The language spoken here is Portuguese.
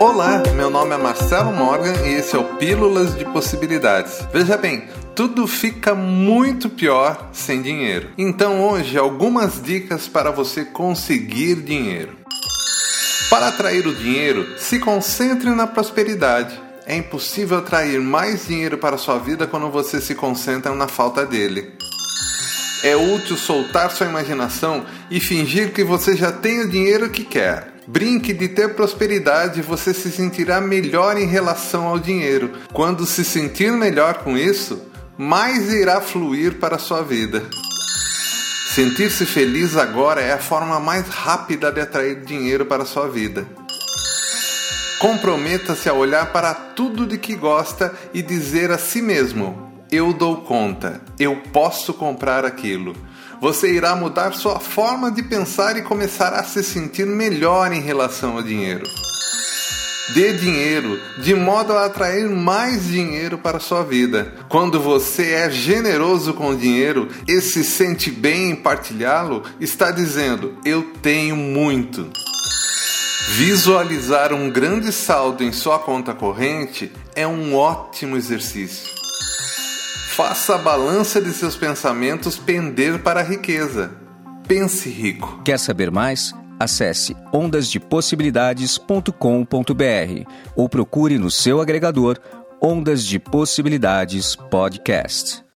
Olá, meu nome é Marcelo Morgan e esse é o Pílulas de Possibilidades. Veja bem, tudo fica muito pior sem dinheiro. Então hoje algumas dicas para você conseguir dinheiro. Para atrair o dinheiro, se concentre na prosperidade. É impossível atrair mais dinheiro para sua vida quando você se concentra na falta dele. É útil soltar sua imaginação e fingir que você já tem o dinheiro que quer. Brinque de ter prosperidade você se sentirá melhor em relação ao dinheiro. Quando se sentir melhor com isso, mais irá fluir para a sua vida. Sentir-se feliz agora é a forma mais rápida de atrair dinheiro para a sua vida. Comprometa-se a olhar para tudo de que gosta e dizer a si mesmo: eu dou conta, eu posso comprar aquilo. Você irá mudar sua forma de pensar e começará a se sentir melhor em relação ao dinheiro. Dê dinheiro de modo a atrair mais dinheiro para sua vida. Quando você é generoso com o dinheiro e se sente bem em partilhá-lo, está dizendo: Eu tenho muito. Visualizar um grande saldo em sua conta corrente é um ótimo exercício. Faça a balança de seus pensamentos pender para a riqueza. Pense rico. Quer saber mais? Acesse ondasdepossibilidades.com.br ou procure no seu agregador Ondas de Possibilidades Podcast.